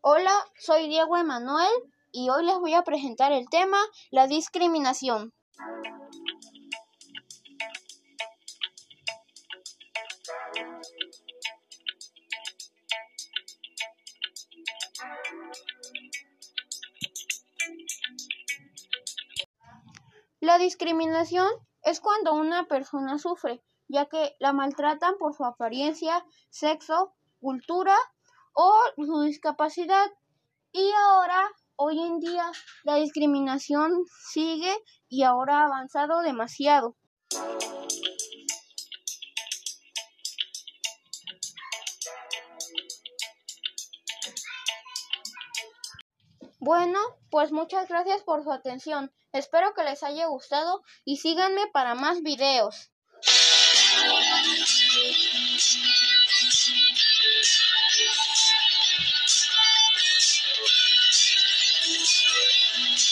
Hola, soy Diego Emanuel y hoy les voy a presentar el tema la discriminación. La discriminación es cuando una persona sufre, ya que la maltratan por su apariencia, sexo, cultura o su discapacidad. Y ahora, hoy en día, la discriminación sigue y ahora ha avanzado demasiado. Bueno, pues muchas gracias por su atención. Espero que les haya gustado y síganme para más videos. Thank you.